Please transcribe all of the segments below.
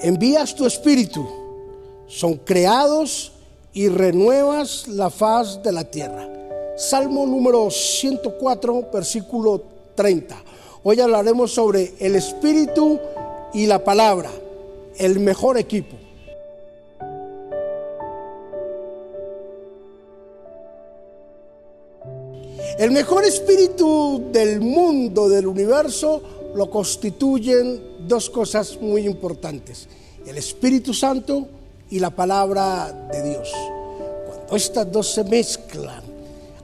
envías tu espíritu, son creados y renuevas la faz de la tierra. Salmo número 104, versículo 30. Hoy hablaremos sobre el espíritu y la palabra, el mejor equipo. El mejor espíritu del mundo, del universo, lo constituyen dos cosas muy importantes. El Espíritu Santo y la palabra de Dios. Cuando estas dos se mezclan,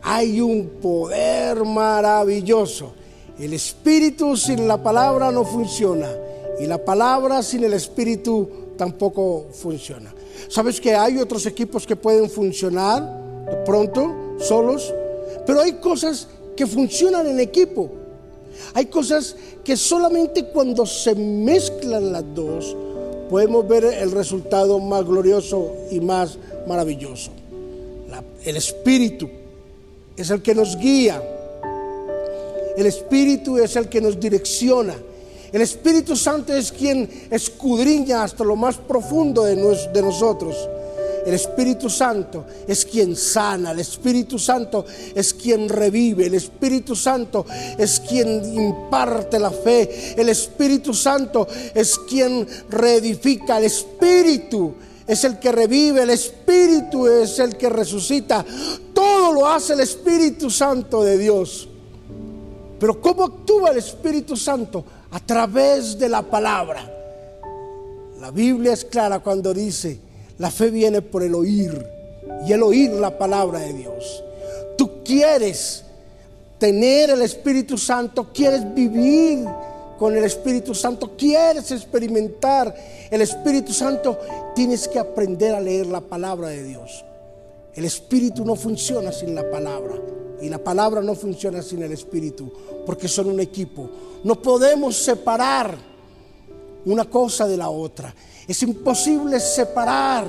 hay un poder maravilloso. El espíritu sin la palabra no funciona y la palabra sin el espíritu tampoco funciona. ¿Sabes que hay otros equipos que pueden funcionar de pronto, solos? Pero hay cosas que funcionan en equipo. Hay cosas que solamente cuando se mezclan las dos podemos ver el resultado más glorioso y más maravilloso. el Espíritu es el que nos guía. El Espíritu es el que nos direcciona. El Espíritu Santo es quien escudriña hasta lo más profundo de, de nosotros. El Espíritu Santo es quien sana, el Espíritu Santo es quien revive, el Espíritu Santo es quien imparte la fe, el Espíritu Santo es quien reedifica, el Espíritu es el que revive, el Espíritu es el que resucita. Todo lo hace el Espíritu Santo de Dios. Pero ¿cómo actúa el Espíritu Santo? A través de la palabra. La Biblia es clara cuando dice, la fe viene por el oír y el oír la palabra de Dios. Tú quieres tener el Espíritu Santo, quieres vivir con el Espíritu Santo, quieres experimentar el Espíritu Santo, tienes que aprender a leer la palabra de Dios. El Espíritu no funciona sin la palabra y la palabra no funciona sin el Espíritu, porque son un equipo. No podemos separar una cosa de la otra. Es imposible separar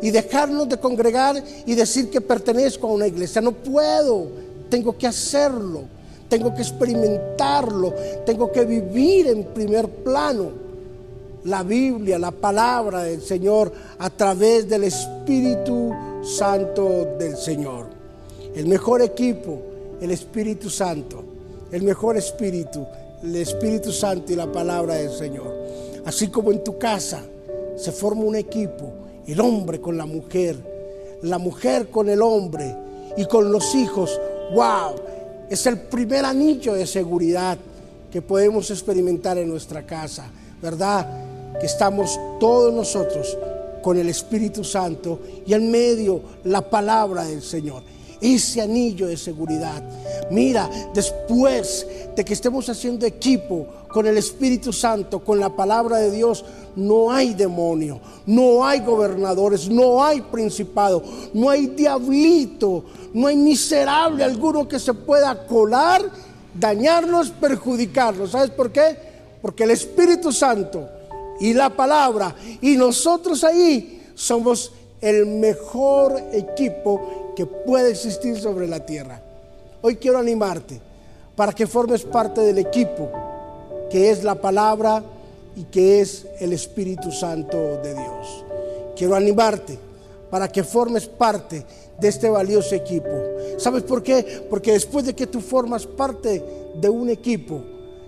y dejarnos de congregar y decir que pertenezco a una iglesia. No puedo, tengo que hacerlo, tengo que experimentarlo, tengo que vivir en primer plano la Biblia, la palabra del Señor a través del Espíritu Santo del Señor. El mejor equipo, el Espíritu Santo, el mejor espíritu, el Espíritu Santo y la palabra del Señor. Así como en tu casa, se forma un equipo, el hombre con la mujer, la mujer con el hombre y con los hijos. ¡Wow! Es el primer anillo de seguridad que podemos experimentar en nuestra casa, ¿verdad? Que estamos todos nosotros con el Espíritu Santo y en medio la palabra del Señor ese anillo de seguridad. Mira, después de que estemos haciendo equipo con el Espíritu Santo, con la palabra de Dios, no hay demonio, no hay gobernadores, no hay principado, no hay diablito, no hay miserable alguno que se pueda colar, dañarnos, perjudicarnos. ¿Sabes por qué? Porque el Espíritu Santo y la palabra y nosotros ahí somos el mejor equipo que puede existir sobre la tierra. Hoy quiero animarte para que formes parte del equipo que es la palabra y que es el Espíritu Santo de Dios. Quiero animarte para que formes parte de este valioso equipo. ¿Sabes por qué? Porque después de que tú formas parte de un equipo,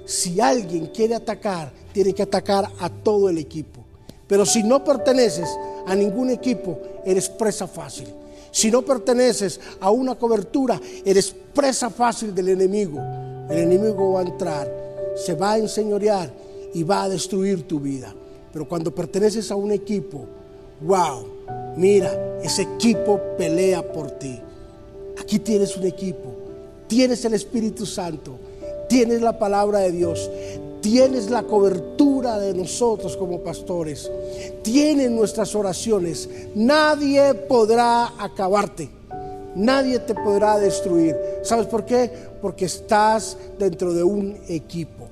si alguien quiere atacar, tiene que atacar a todo el equipo. Pero si no perteneces a ningún equipo, eres presa fácil. Si no perteneces a una cobertura, eres presa fácil del enemigo. El enemigo va a entrar, se va a enseñorear y va a destruir tu vida. Pero cuando perteneces a un equipo, wow, mira, ese equipo pelea por ti. Aquí tienes un equipo, tienes el Espíritu Santo, tienes la palabra de Dios, tienes la cobertura de nosotros como pastores, tienes nuestras oraciones. Nadie podrá acabarte, nadie te podrá destruir. ¿Sabes por qué? Porque estás dentro de un equipo.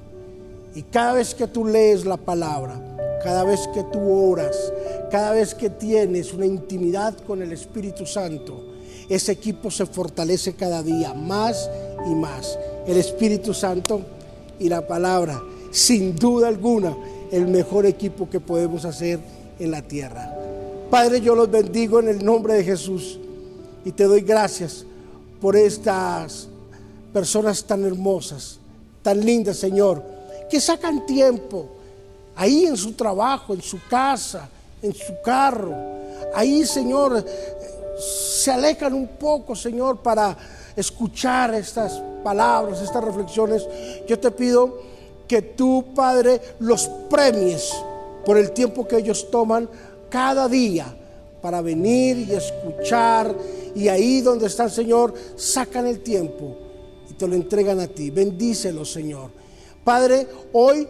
Y cada vez que tú lees la palabra, cada vez que tú oras, cada vez que tienes una intimidad con el Espíritu Santo, ese equipo se fortalece cada día más y más. El Espíritu Santo y la palabra sin duda alguna, el mejor equipo que podemos hacer en la tierra. Padre, yo los bendigo en el nombre de Jesús y te doy gracias por estas personas tan hermosas, tan lindas, Señor, que sacan tiempo ahí en su trabajo, en su casa, en su carro. Ahí, Señor, se alejan un poco, Señor, para escuchar estas palabras, estas reflexiones. Yo te pido que tú, Padre, los premies por el tiempo que ellos toman cada día para venir y escuchar. Y ahí donde están, Señor, sacan el tiempo y te lo entregan a ti. Bendícelo, Señor. Padre, hoy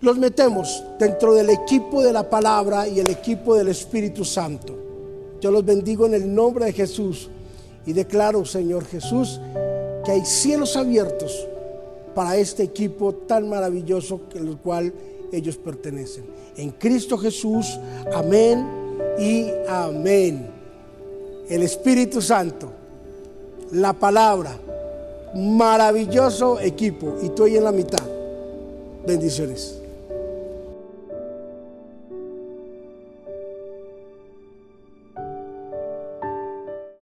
los metemos dentro del equipo de la palabra y el equipo del Espíritu Santo. Yo los bendigo en el nombre de Jesús y declaro, Señor Jesús, que hay cielos abiertos para este equipo tan maravilloso el cual ellos pertenecen. En Cristo Jesús, amén y amén. El Espíritu Santo, la palabra, maravilloso equipo y ahí en la mitad. Bendiciones.